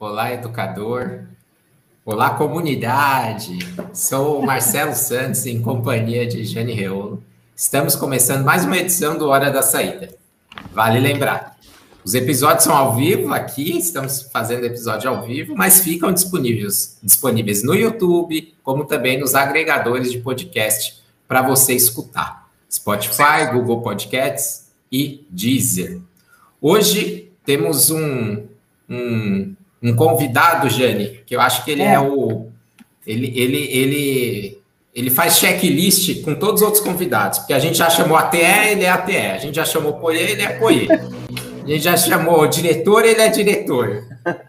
Olá, educador. Olá, comunidade. Sou Marcelo Santos, em companhia de Jane Reolo. Estamos começando mais uma edição do Hora da Saída. Vale lembrar, os episódios são ao vivo aqui, estamos fazendo episódio ao vivo, mas ficam disponíveis, disponíveis no YouTube, como também nos agregadores de podcast para você escutar. Spotify, Google Podcasts e Deezer. Hoje temos um, um, um convidado, Jane, que eu acho que ele é, é o. Ele, ele, ele, ele faz checklist com todos os outros convidados, porque a gente já chamou ATE, ele é ATE, a gente já chamou Poie, ele é Poie. A gente já chamou diretor, ele é diretor.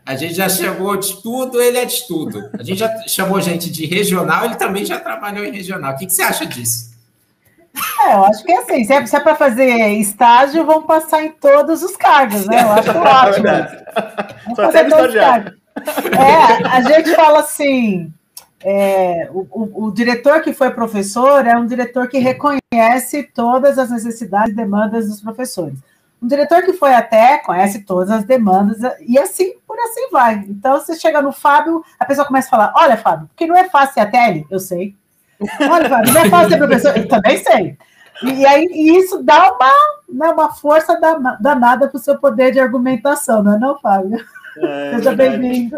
A gente já chamou de tudo, ele é de tudo. A gente já chamou gente de regional, ele também já trabalhou em regional. O que, que você acha disso? É, eu acho que é assim, se é, é para fazer estágio, vão passar em todos os cargos, né? Eu acho ótimo. Vamos Só fazer todos os cargos. É, a gente fala assim, é, o, o, o, diretor que foi professor é um diretor que reconhece todas as necessidades e demandas dos professores. Um diretor que foi até conhece todas as demandas e assim por assim vai. Então, você chega no Fábio, a pessoa começa a falar: Olha, Fábio, porque não é fácil ser até ele, eu sei. Olha, Fábio, não é fácil ser professor, eu também sei. E, aí e isso dá uma, né, uma força danada para o seu poder de argumentação, não é, não, Fábio? É, Seja bem-vindo.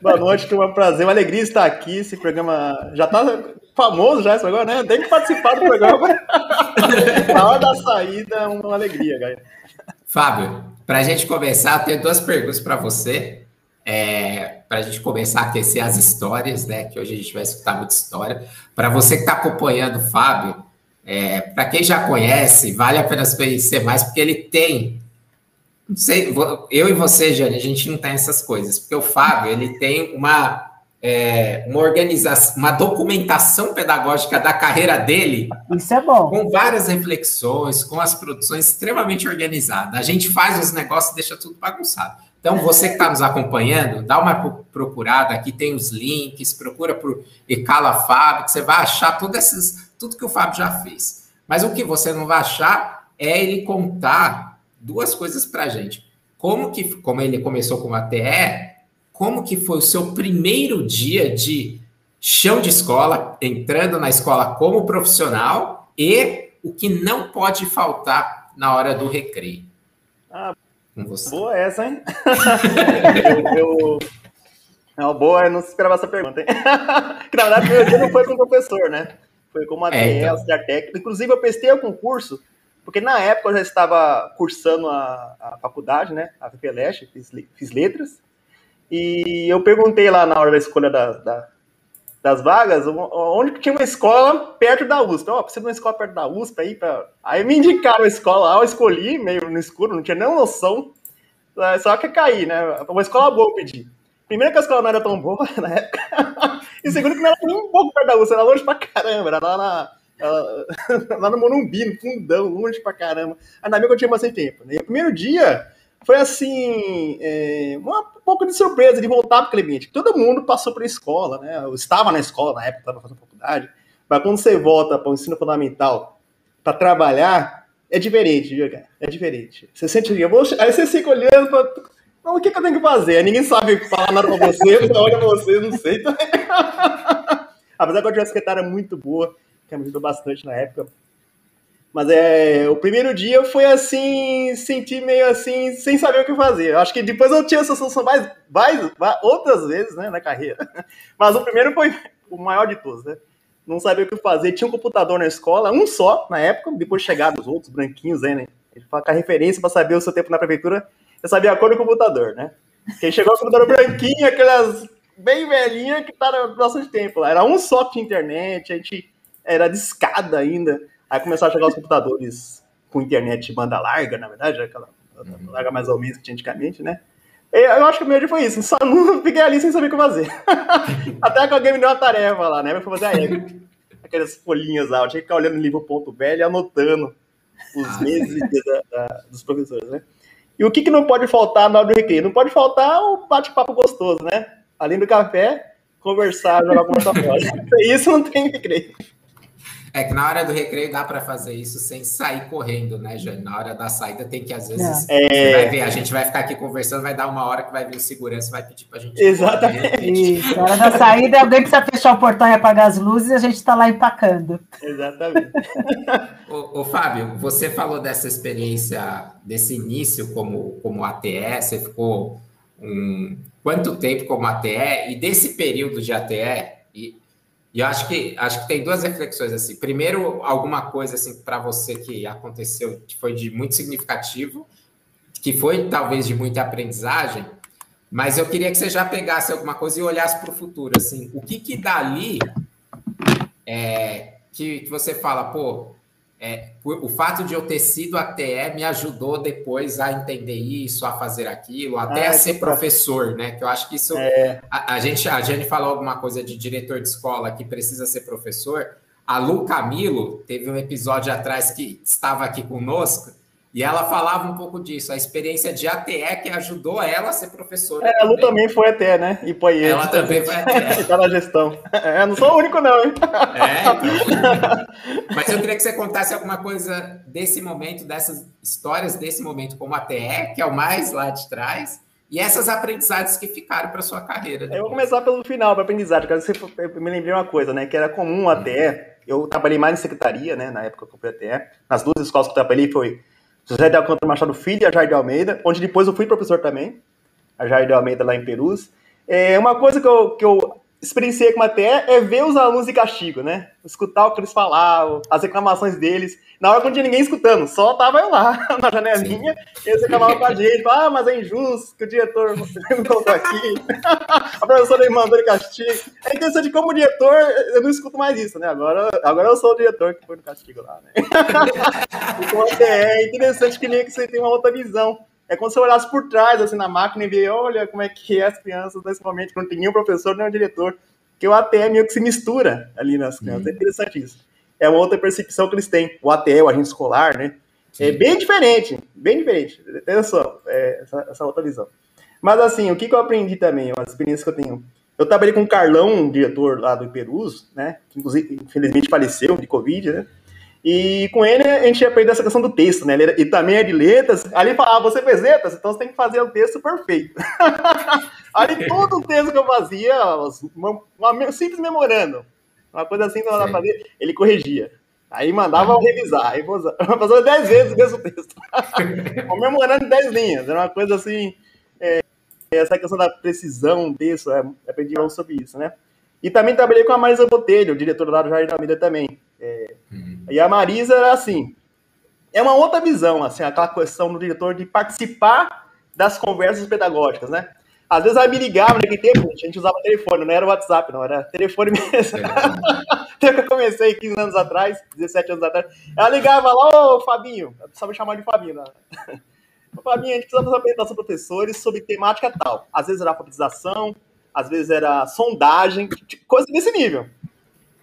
Boa noite, que é um prazer, uma alegria estar aqui. Esse programa já está famoso já, agora, né? Tem que participar do programa. Na hora da saída, é uma alegria, galera. Fábio, para a gente começar, eu tenho duas perguntas para você. É, para a gente começar a aquecer as histórias, né? Que hoje a gente vai escutar muita história. Para você que está acompanhando o Fábio, é, para quem já conhece, vale a pena conhecer mais, porque ele tem. Não sei, eu e você, Jane, a gente não tem essas coisas, porque o Fábio ele tem uma, é, uma organização, uma documentação pedagógica da carreira dele. Isso é bom. Com várias reflexões, com as produções extremamente organizadas. A gente faz os negócios e deixa tudo bagunçado. Então, você que está nos acompanhando, dá uma procurada, aqui tem os links, procura por Ecala Fábio, que você vai achar todas essas tudo que o Fábio já fez. Mas o que você não vai achar é ele contar duas coisas para a gente. Como que, como ele começou com a TE, como que foi o seu primeiro dia de chão de escola, entrando na escola como profissional e o que não pode faltar na hora do recreio. Ah, boa essa, hein? eu, eu... Não, boa, eu não esperava essa pergunta, hein? que na verdade meu dia não foi com o professor, né? Foi como a é, então. auxiliar técnico. Inclusive, eu prestei o concurso, porque na época eu já estava cursando a, a faculdade, né? A FPLESH, fiz, fiz letras. E eu perguntei lá na hora da escolha da, da, das vagas, onde tinha uma escola perto da USP. Ó, oh, precisa de uma escola perto da USP aí. Pra... Aí me indicaram a escola lá, eu escolhi, meio no escuro, não tinha nem noção. Só que caí, né? Uma escola boa eu pedi. Primeiro que a escola não era tão boa na época. E segundo que não era nem um pouco perto da USP, era longe pra caramba. Era lá, na, lá no Morumbi, no fundão, longe pra caramba. Ainda bem que eu tinha bastante tempo. Né? E o primeiro dia foi assim, é, uma, um pouco de surpresa de voltar para aquele ambiente. Todo mundo passou pela escola, né? Eu estava na escola na época, estava fazendo faculdade. Mas quando você volta para o ensino fundamental para trabalhar, é diferente, viu, cara? É diferente. Você sente, eu vou, aí você fica olhando para não, o que, que, eu tenho que fazer? Ninguém sabe falar nada pra você, olha pra você, não sei. Apesar que eu tinha uma secretária muito boa, que me ajudou bastante na época. Mas é, o primeiro dia foi assim, senti meio assim, sem saber o que fazer. Eu acho que depois eu tinha essa sensação mais, mais, outras vezes, né, na carreira. Mas o primeiro foi o maior de todos, né? Não sabia o que fazer. Tinha um computador na escola, um só na época, depois chegaram os outros branquinhos aí, né? Ele fala a referência para saber o seu tempo na prefeitura eu sabia a cor do computador, né? Quem chegou com o computador branquinho, aquelas bem velhinha que tá no nosso tempo lá. Era um só de internet, a gente era de escada ainda. Aí começaram a chegar os computadores com internet de banda larga, na verdade, aquela uhum. larga mais ou menos que tinha antigamente, né? Eu acho que o meu dia foi isso, só não fiquei ali sem saber o que fazer. Até que alguém me deu uma tarefa lá, né? Eu fui fazer a. Aquelas folhinhas lá, eu tinha que ficar olhando no livro ponto velho e anotando os ah. meses da, da, dos professores, né? E o que, que não pode faltar na hora do recreio? Não pode faltar o bate-papo gostoso, né? Além do café, conversar, jogar conversa fora. Isso não tem recreio. É que na hora do recreio dá para fazer isso sem sair correndo, né, Jane? Na hora da saída tem que, às vezes, é. você vai ver, a gente vai ficar aqui conversando, vai dar uma hora que vai vir o segurança vai pedir para a gente. Exatamente. Isso, na hora da saída, alguém precisa fechar o portão e apagar as luzes e a gente está lá empacando. Exatamente. ô, ô, Fábio, você falou dessa experiência, desse início como, como ATE, você ficou um, quanto tempo como ATE, e desse período de ATE, e e eu acho que acho que tem duas reflexões assim. Primeiro, alguma coisa assim para você que aconteceu que foi de muito significativo, que foi talvez de muita aprendizagem, mas eu queria que você já pegasse alguma coisa e olhasse para o futuro assim. O que que dali é, que, que você fala, pô, é, o fato de eu ter sido ATE me ajudou depois a entender isso, a fazer aquilo, até ah, a ser professor, né? Que eu acho que isso. É... A, a, gente, a Jane falou alguma coisa de diretor de escola que precisa ser professor. A Lu Camilo teve um episódio atrás que estava aqui conosco e ela falava um pouco disso, a experiência de ATE que ajudou ela a ser professora. É, a Lu também foi ATE, né? E foi Ela também foi ATE. Está na gestão. É, não sou o único, não, hein? É, então. Mas eu queria que você contasse alguma coisa desse momento, dessas histórias desse momento como ATE, que é o mais lá de trás, e essas aprendizagens que ficaram para sua carreira. Depois. Eu vou começar pelo final, para aprendizagem, porque você me lembrei uma coisa, né? Que era comum ATE. Eu trabalhei mais em secretaria, né? Na época que eu fui ATE. Nas duas escolas que eu trabalhei foi José de Alcântara Machado Filho e a Jair de Almeida, onde depois eu fui professor também, a Jair de Almeida lá em Perus. É, uma coisa que eu, que eu experienciei com a TE é ver os alunos de castigo, né? Escutar o que eles falavam, as reclamações deles. Na hora que não tinha ninguém escutando, só tava eu lá na janelinha, Sim. eles reclamavam com a gente, ah, mas é injusto que o diretor não colocou aqui, a professora me mandou de castigo. É interessante como diretor, eu não escuto mais isso, né? Agora, agora eu sou o diretor que foi no castigo lá, né? então, é interessante que nem que você tem uma outra visão. É como se você olhasse por trás, assim, na máquina e ver, olha como é que é as crianças nesse momento, não tem nenhum professor, nem um diretor, que o ATE meio que se mistura ali nas crianças. Uhum. É interessante isso é uma outra percepção que eles têm. O ATL, o agente escolar, né? É Sim. É bem diferente, bem diferente. Atenção, é, essa, essa, outra visão. Mas assim, o que, que eu aprendi também, uma experiência que eu tenho. Eu trabalhei com o Carlão, um diretor lá do Iperus, né? Que inclusive, infelizmente, faleceu de Covid, né? E com ele a gente aprendeu essa questão do texto, né? Ele, ele também é de letras. Ali falava, ah, você fez letras, então você tem que fazer o texto perfeito. Ali todo o texto que eu fazia, uma, uma, simples memorando. Uma coisa assim não dá pra fazer, ele corrigia. Aí mandava revisar, aí passou dez vezes o mesmo texto. Comemorando dez linhas. Era uma coisa assim. É, essa questão da precisão do texto, é, aprendi sobre isso, né? E também trabalhei com a Marisa Botelho, diretora lá do Jardim da Vida também. É, uhum. E a Marisa era assim. É uma outra visão, assim, aquela questão do diretor de participar das conversas pedagógicas, né? Às vezes ela me ligava naquele tempo, a gente usava telefone, não era WhatsApp, não, era telefone mesmo. Até que eu comecei 15 anos atrás, 17 anos atrás. Ela ligava lá, ô Fabinho, eu precisava chamar de Fabinho, né? Ô Fabinho, a gente precisa fazer uma apresentação para professores sobre temática tal. Às vezes era alfabetização, às vezes era sondagem, coisa desse nível.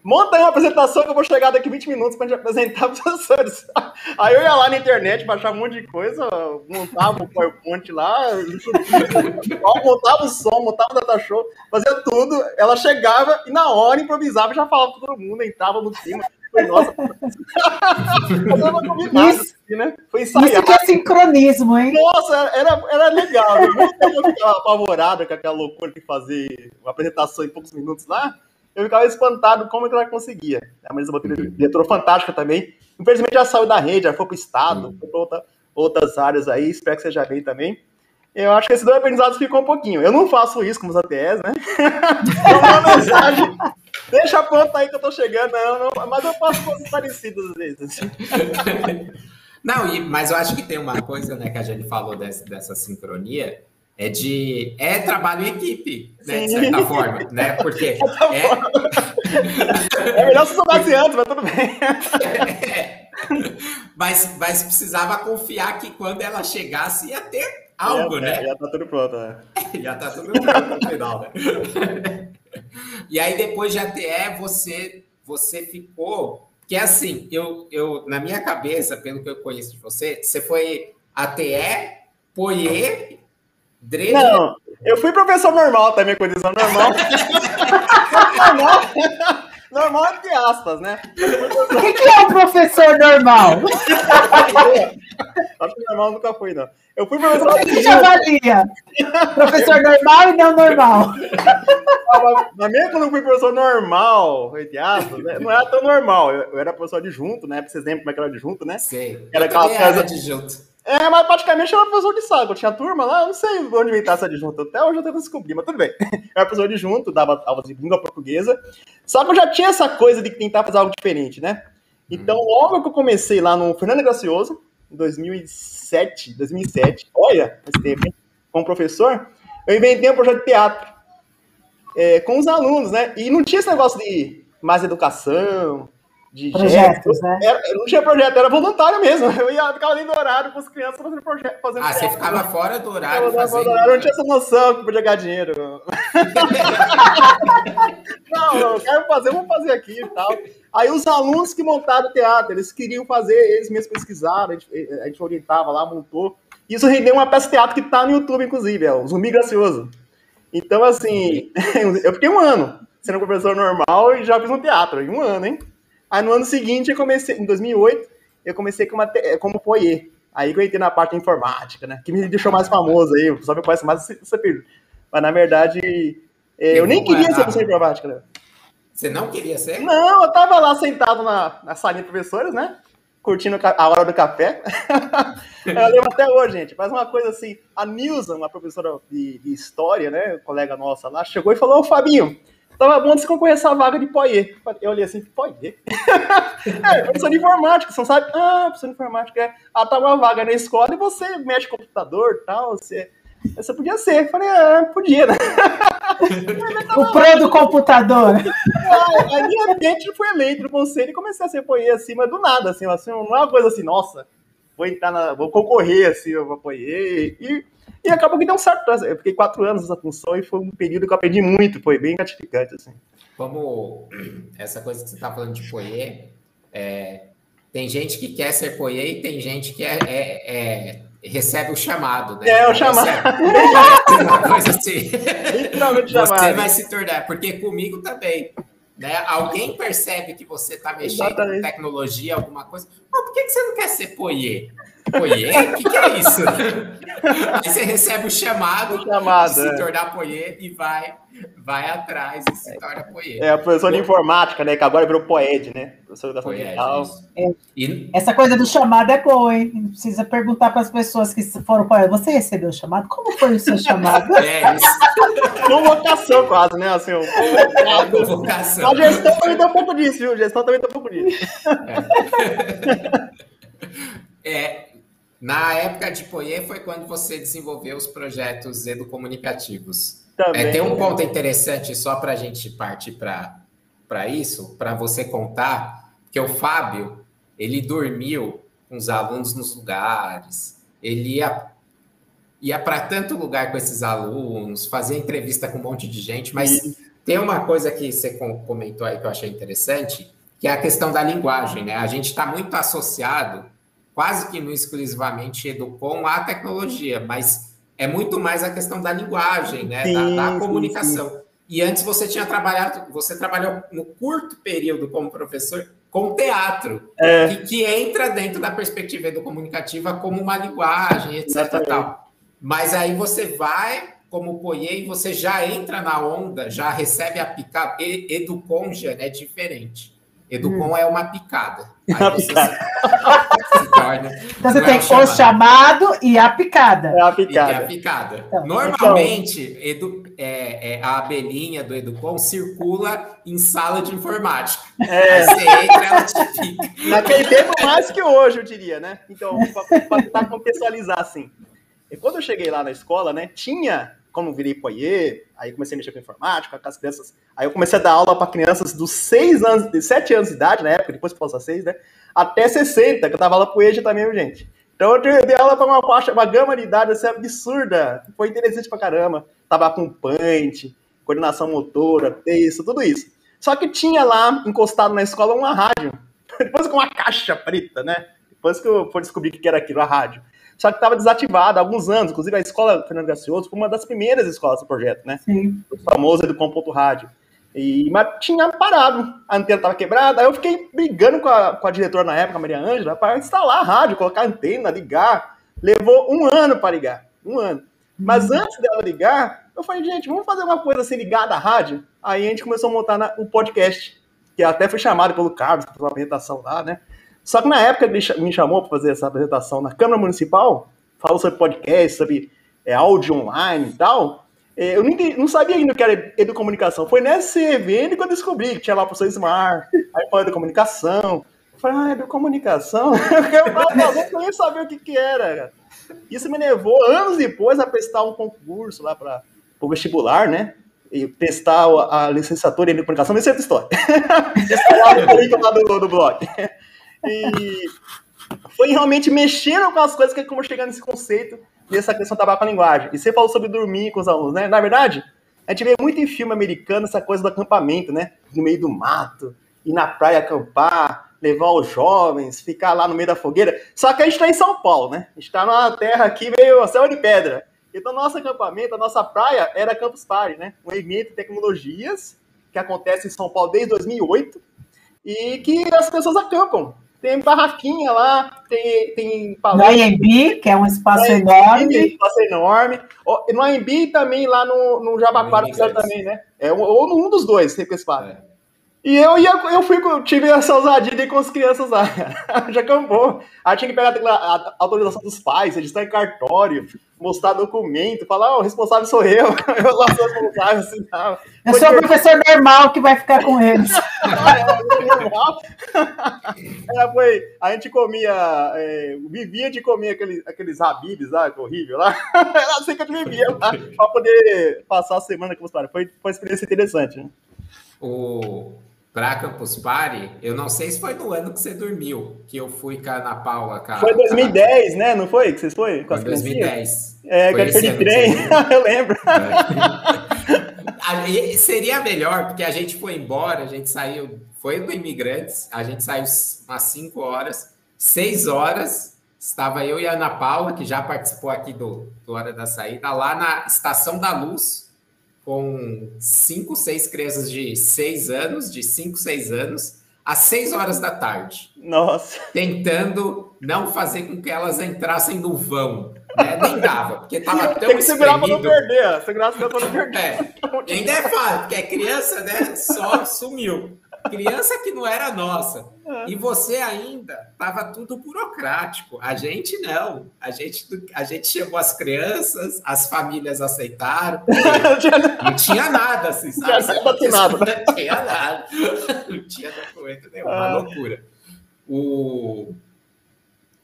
Monta aí uma apresentação que eu vou chegar daqui 20 minutos para gente apresentar para os professores. Aí eu ia lá na internet, baixar um monte de coisa, montava o PowerPoint lá, montava o som, montava o data show, fazia tudo. Ela chegava e na hora improvisava e já falava para todo mundo, entrava no clima. Foi, nossa, isso, assim, né? Foi ensaiado. Isso que é sincronismo, hein? Nossa, era, era legal. Eu ficava apavorada com aquela loucura de fazer uma apresentação em poucos minutos lá eu ficava espantado como é que ela conseguia. A Marisa Botelho, uhum. diretora fantástica também. Infelizmente já saiu da rede, já foi para o Estado, uhum. foi para outra, outras áreas aí, espero que seja bem também. Eu acho que esses dois aprendizados ficam um pouquinho. Eu não faço isso com os ATS, né? uma mensagem. Deixa pronto aí que eu tô chegando, não, não, mas eu faço coisas parecidas às vezes. Não, e, mas eu acho que tem uma coisa, né, que a gente falou dessa, dessa sincronia, é de é trabalho em equipe, né, de certa forma, né? Porque é, é melhor se soubesse antes, mas tudo bem. É. Mas, mas precisava confiar que quando ela chegasse ia ter algo, já, né? Já tá tudo pronto, né? já tá tudo pronto no final, né? E aí depois de ATE você você ficou que é assim, eu, eu na minha cabeça, pelo que eu conheço de você, você foi ATE, POIE Drede? Não, eu fui professor normal também, condição normal. normal. normal entre aspas, né? O que, que é um professor normal? Acho que normal nunca fui, não. Eu fui professor. O que, que te avalia? Professor normal e não normal. Mas mesmo quando eu fui professor normal, entre aspas, né? não era tão normal. Eu, eu era professor adjunto, né? Pra vocês lembram como é que era adjunto, né? Sei. Era aquela casa. Adjunto. É, mas praticamente eu era professor de sala. Eu tinha turma lá, não sei onde inventar essa adjunto. Até hoje eu tento descobrir, mas tudo bem. Era professor de junto, dava aula de língua portuguesa. Só que eu já tinha essa coisa de tentar fazer algo diferente, né? Então, logo que eu comecei lá no Fernando Gracioso, em 2007, 2007, olha, esse tempo, hein? como professor, eu inventei um projeto de teatro é, com os alunos, né? E não tinha esse negócio de mais educação, de projetos, né? Era, não tinha projeto, era voluntário mesmo. Eu ia ficar ali no horário com as crianças fazendo projeto. Fazendo ah, você ficava fora do horário eu fazendo... Eu não tinha essa noção que podia ganhar dinheiro. não, não, eu quero fazer, vamos fazer aqui e tal. Aí os alunos que montaram o teatro, eles queriam fazer, eles mesmos pesquisaram, a gente, a gente orientava lá, montou. Isso rendeu uma peça de teatro que tá no YouTube, inclusive, é o Zumbi Gracioso. Então, assim, eu fiquei um ano sendo professor normal e já fiz um teatro, em um ano, hein? Aí no ano seguinte, eu comecei, em 2008, eu comecei com uma, como foyer. Aí que eu entrei na parte informática, né? Que me deixou mais famoso aí, o pessoal me conhece mais esse período. Mas na verdade, é, eu nem queria ser professor de informática, né? Você não queria ser? Não, eu tava lá sentado na, na salinha de professores, né? Curtindo a hora do café. eu lembro até hoje, gente. Faz uma coisa assim. A Nilza, uma professora de, de história, né? Colega nossa lá, chegou e falou: Ô Fabinho, Tava bom de se concorrer essa vaga de Poyer. Eu olhei assim, Poyer? é, professor de informática, você não sabe? Ah, professor de informática, é. Ah, tá uma vaga na escola e você mexe com computador e tal, você... Você podia ser. Eu falei, ah, podia, né? o pro do computador. Ah, aí, de repente, fui eleito no conselho e comecei a ser Poyer assim, mas do nada, assim, assim, não é uma coisa assim, nossa, vou entrar na, vou concorrer, assim, eu vou Poyer. E e acabou que deu certo. Eu fiquei quatro anos nessa função e foi um período que eu aprendi muito, foi bem gratificante. Assim. Como essa coisa que você está falando de poiê, é, tem gente que quer ser poiê e tem gente que é, é, é recebe o chamado, né? É, o chamado. uma coisa assim. Literalmente chamado. Você vai se tornar, porque comigo também. Né? Alguém percebe que você está mexendo Exatamente. com tecnologia, alguma coisa. Mas por que, que você não quer ser poiê? Poiê? O que, que, é isso? Aí você recebe o chamado, o chamado de se é. tornar poiê e vai, vai atrás e se torna poiê. É, a professor de informática, né? Que agora virou poed, né? Professor da Poed, é. e... Essa coisa do chamado é boa, hein? Precisa perguntar para as pessoas que foram poed. Você recebeu o chamado? Como foi o seu chamado? É isso. Convocação, quase, né? Assim, um é, convocação. A gestão também tem um pouco disso, viu? A gestão também tem um pouco disso. É. na época de Poie foi quando você desenvolveu os projetos educomunicativos. Também. É, tem um ponto interessante só para a gente partir para isso, para você contar, que o Fábio, ele dormiu com os alunos nos lugares, ele ia, ia para tanto lugar com esses alunos, fazia entrevista com um monte de gente, mas tem uma coisa que você comentou aí que eu achei interessante, que é a questão da linguagem, né? A gente está muito associado quase que não exclusivamente Educom a tecnologia, mas é muito mais a questão da linguagem, né? Sim, da, da, comunicação. Sim, sim. E antes você tinha trabalhado, você trabalhou no curto período como professor com teatro, é. que, que, entra dentro da perspectiva educomunicativa como uma linguagem, etc. Tal. Mas aí você vai como Poie e você já entra na onda, já recebe a picada. Educonja é diferente. Educom hum. é uma picada. Aí você se, se torna, então você tem é o chamado e a picada. É a picada. E a picada. Então, Normalmente, então... edu, é, é, a abelhinha do Educom circula em sala de informática. É. Aí você entra, ela te pica. Naquele tempo, mais que hoje, eu diria, né? Então, para tentar contextualizar assim. E quando eu cheguei lá na escola, né, tinha como virei poiê, aí comecei a mexer com informática, com as crianças. Aí eu comecei a dar aula para crianças dos 6 anos, de 7 anos de idade, na época, depois passou a 6, né? Até 60, que eu tava lá pro EJA também, gente. Então eu dei aula para uma faixa, uma gama de idade assim, absurda. Foi interessante pra caramba. Tava com punch, coordenação motora, texto, tudo isso. Só que tinha lá, encostado na escola, uma rádio. Depois com uma caixa preta, né? Depois que eu fui descobrir o que era aquilo, a rádio só que estava desativado há alguns anos. Inclusive, a escola Fernando Gracioso foi uma das primeiras escolas do projeto, né? Sim. O famoso Educom Ponto Rádio. E, mas tinha parado, a antena estava quebrada, aí eu fiquei brigando com a, com a diretora na época, a Maria Ângela, para instalar a rádio, colocar a antena, ligar. Levou um ano para ligar, um ano. Mas uhum. antes dela ligar, eu falei, gente, vamos fazer uma coisa assim ligada à rádio? Aí a gente começou a montar um podcast, que até foi chamado pelo Carlos uma apresentação lá, né? Só que na época ele me chamou para fazer essa apresentação na Câmara Municipal, falou sobre podcast, sobre é, áudio online e tal. É, eu nem, não sabia ainda o que era educomunicação. Foi nesse evento que eu descobri que tinha lá o professor Smart, aí falou educomunicação. Eu falei, ah, educomunicação? eu não nem sabia o que, que era. Isso me levou, anos depois, a prestar um concurso lá para o vestibular, né? E testar a licenciatura em educomunicação, isso é outra história. Esse lá do, do blog. E foi realmente mexendo com as coisas que como chegar nesse conceito dessa questão trabalho com a linguagem. E você falou sobre dormir com os alunos, né? Na verdade, a gente vê muito em filme americano essa coisa do acampamento, né? No meio do mato, ir na praia acampar, levar os jovens, ficar lá no meio da fogueira. Só que a gente está em São Paulo, né? A gente está numa terra aqui meio céu de pedra. Então, nosso acampamento, a nossa praia era Campus Party, né? Um evento de tecnologias que acontece em São Paulo desde 2008 e que as pessoas acampam. Tem barraquinha lá, tem, tem palestra. No AMB, que é um espaço enorme. Um espaço enorme. No AMB também, lá no, no Jabaquara, também, né? É, ou num dos dois, tem espaço. É. E eu, ia, eu fui, tive essa ousadia de ir com as crianças lá. Já acampou. Aí tinha que pegar a, autorização dos pais, registrar em cartório, mostrar documento, falar, oh, o responsável sou eu. Eu lá sou responsável, assim, não. Eu sou o professor normal que vai ficar com eles. é, foi, a gente comia, é, vivia de comer aqueles, aqueles habibs lá, que horrível lá. Era assim que a gente vivia lá, pra poder passar a semana com os pais. Foi, foi uma experiência interessante, né? O, para Campus Party, eu não sei se foi no ano que você dormiu, que eu fui com a Ana Paula. Com foi 2010, né? Não foi que vocês foi? Com foi 2010. É, que foi de trem, eu lembro. É. Seria melhor, porque a gente foi embora, a gente saiu, foi do Imigrantes, a gente saiu umas 5 horas, 6 horas, estava eu e a Ana Paula, que já participou aqui do, do Hora da Saída, lá na Estação da Luz, com cinco, seis crianças de seis anos, de cinco, seis anos, às seis horas da tarde. Nossa. Tentando não fazer com que elas entrassem no vão. Né? Nem dava, porque estava tão Tem que segurar para não perder. Segurar para não perder. É, ainda é fácil, porque a criança né, só sumiu. Criança que não era nossa. É. E você ainda estava tudo burocrático. A gente não. A gente, a gente chamou as crianças, as famílias aceitaram. não tinha nada, assim, sabe? Não tinha nada. Não tinha nada. Não tinha documento nenhum. Uma é. loucura. O,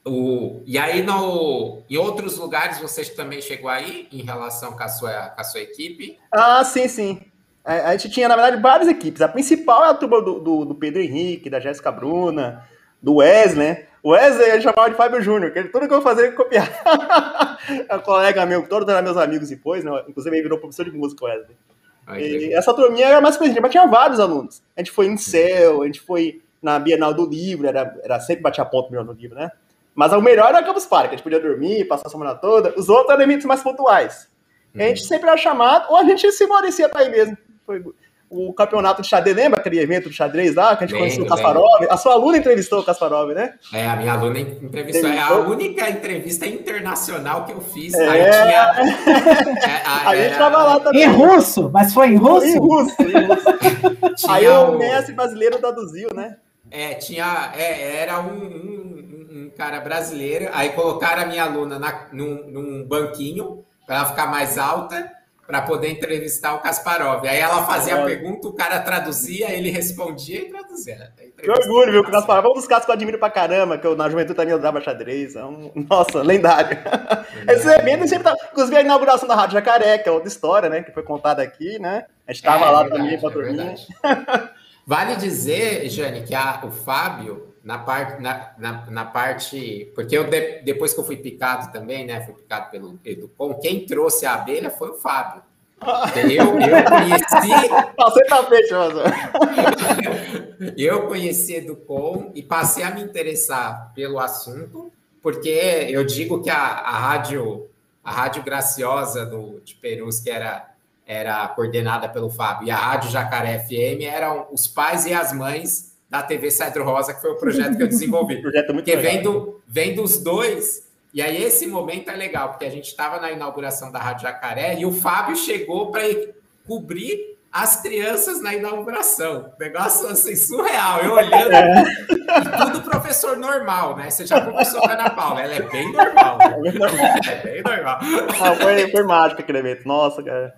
o, e aí, no, em outros lugares, você também chegou aí em relação com a sua, com a sua equipe? Ah, sim, sim. A, gente tinha, na verdade, várias equipes. A principal é a turma do, do, do Pedro Henrique, da Jéssica Bruna, do Wesley, O Wesley a gente chamava de Fábio Júnior, que ele, tudo que eu fazia ele copiar. é um colega meu, todos eram meus amigos depois, né? Inclusive ele virou professor de música, o Wesley. e essa turminha era mais presente, mas tinha vários alunos. A gente foi em Céu, a gente foi na Bienal do Livro, era, era sempre batia ponto melhor no livro, né? Mas o melhor era Campus Park, a gente podia dormir, passar a semana toda. Os outros eram eventos mais pontuais. Uhum. A gente sempre era chamado, ou a gente se favorecia para ir mesmo. Foi o campeonato de xadrez, lembra aquele evento de xadrez lá, que a gente conheceu o Kasparov? A sua aluna entrevistou o Kasparov, né? É, a minha aluna entrevistou. É a única entrevista internacional que eu fiz. É... Aí tinha. É, a, a gente estava lá também. Em russo, mas foi em russo? Em russo, em russo. Aí o, o mestre brasileiro traduziu, né? É, tinha. É, era um, um, um, cara brasileiro, aí colocaram a minha aluna na, num, num banquinho para ela ficar mais alta para poder entrevistar o Kasparov. Aí ela fazia a pergunta, o cara traduzia, ele respondia e traduzia. Que orgulho, viu? Que o Kasparov é um dos caras que eu admiro pra caramba, que eu na juventude também usava xadrez. É um... Nossa, lendário. Esse evento sempre tá. Inclusive a inauguração da Rádio Jacaré, que é outra história, né? Que foi contada aqui, né? A gente tava é, lá verdade, também com a turminha. É vale dizer, Jane, que a, o Fábio na parte, na, na, na, parte, porque eu de, depois que eu fui picado também, né, fui picado pelo Educom, quem trouxe a abelha foi o Fábio. Eu, eu conheci. Você tá fechando. eu conheci Educom e passei a me interessar pelo assunto, porque eu digo que a, a rádio, a rádio graciosa do, de Perus, que era era coordenada pelo Fábio, e a Rádio Jacaré FM eram os pais e as mães da TV Cedro Rosa, que foi o projeto que eu desenvolvi. projeto muito porque vem, do, vem dos dois, e aí esse momento é legal, porque a gente estava na inauguração da Rádio Jacaré e o Fábio chegou para cobrir as crianças na inauguração. Negócio assim, surreal. Eu olhando, é. e tudo professor normal, né? Você já começou com a Ana Paula, ela é bem normal. Né? É bem normal. Ah, foi, foi mágico aquele evento. Nossa, cara.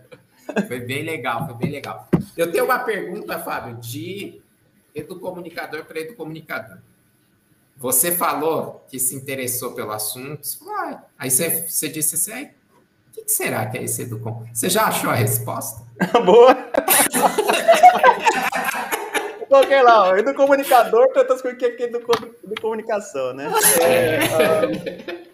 Foi bem legal, foi bem legal. Eu tenho uma pergunta, Fábio, de educomunicador para educomunicador. Você falou que se interessou pelo assunto, ah, aí você, você disse assim, o que, que, será que é esse educom? Você já achou a resposta? Boa! Coloquei lá, ó, educomunicador, tantas coisas que é educomunicação, né? É, um...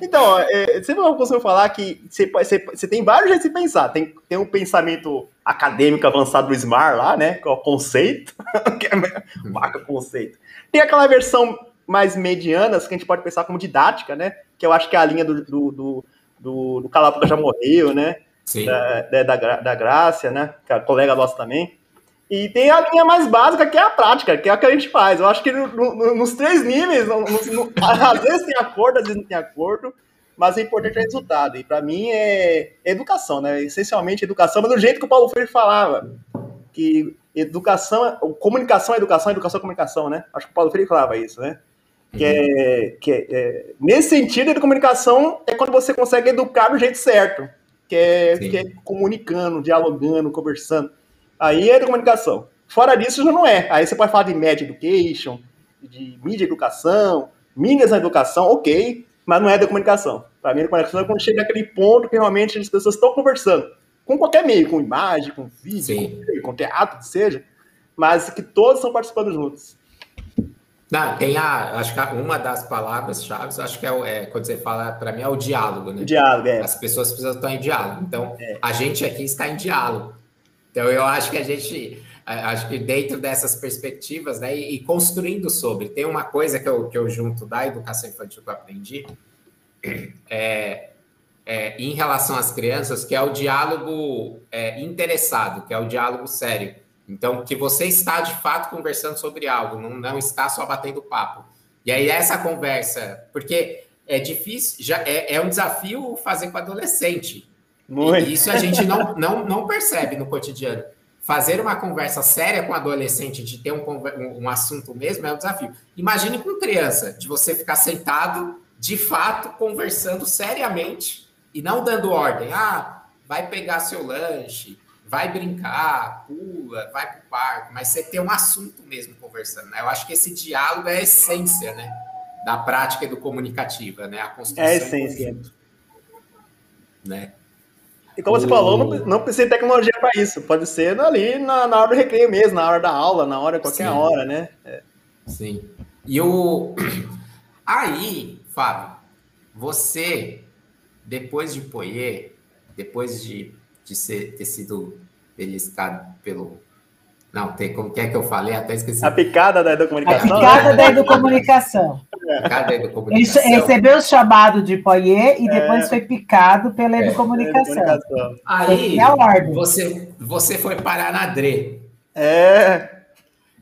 Então, é, sempre eu costumo falar que você, você, você, tem vários jeitos de pensar. Tem, tem um pensamento acadêmico avançado do SMAR lá, né? Que é o conceito. que é marca conceito. Tem aquela versão mais medianas que a gente pode pensar como didática, né? Que eu acho que é a linha do, do, do, do, do já morreu, né? Sim. Da, da, da, da Grácia, né? Que é a colega nossa também. E tem a linha mais básica, que é a prática, que é a que a gente faz. Eu acho que no, no, nos três níveis, no, às vezes tem acordo, às vezes não tem acordo, mas o importante é o resultado. E para mim é educação, né? Essencialmente educação, mas do jeito que o Paulo Freire falava, que educação, comunicação é educação, educação é comunicação, né? Acho que o Paulo Freire falava isso, né? Que, é, que é, é, nesse sentido, a comunicação é quando você consegue educar do jeito certo, que é, que é comunicando, dialogando, conversando. Aí é comunicação. Fora disso, já não é. Aí você pode falar de media education, de mídia educação, mídias na educação, ok, mas não é da comunicação. Para mim, a comunicação é quando chega naquele ponto que realmente as pessoas estão conversando. Com qualquer meio, com imagem, com vídeo, com, com teatro, que seja, mas que todos estão participando juntos. Não, tem a, acho que uma das palavras-chave, acho que é, é, quando você fala, para mim, é o diálogo, né? O diálogo, é. As pessoas precisam estar em diálogo. Então, é. a gente aqui está em diálogo. Então, eu acho que a gente, acho que dentro dessas perspectivas, né, e, construindo sobre, tem uma coisa que eu, que eu junto da educação infantil que eu aprendi, é, é, em relação às crianças, que é o diálogo é, interessado, que é o diálogo sério. Então, que você está de fato conversando sobre algo, não, não está só batendo papo. E aí, essa conversa, porque é difícil, já é, é um desafio fazer com adolescente. Muito. E isso a gente não, não, não percebe no cotidiano. Fazer uma conversa séria com adolescente, de ter um, um, assunto mesmo, é um desafio. Imagine com criança, de você ficar sentado, de fato, conversando seriamente e não dando ordem. Ah, vai pegar seu lanche, vai brincar, pula, vai para o parque, mas você ter um assunto mesmo conversando. Né? Eu acho que esse diálogo é a essência né, da prática e do comunicativa, né? a construção. É a essência. Né? E como você falou, não, não precisa de tecnologia para isso. Pode ser ali na, na hora do recreio mesmo, na hora da aula, na hora, qualquer Sim. hora, né? É. Sim. E o. Aí, Fábio, você, depois de Poyer, depois de, de ser, ter sido beliscado pelo não, tem como que é que eu falei? Até esqueci. A picada da educomunicação. A picada da educomunicação. Picada da educomunicação. Ele recebeu o chamado de Poyer e depois é. foi picado pela é. educomunicação. Aí, é você, você foi parar na DRE. É.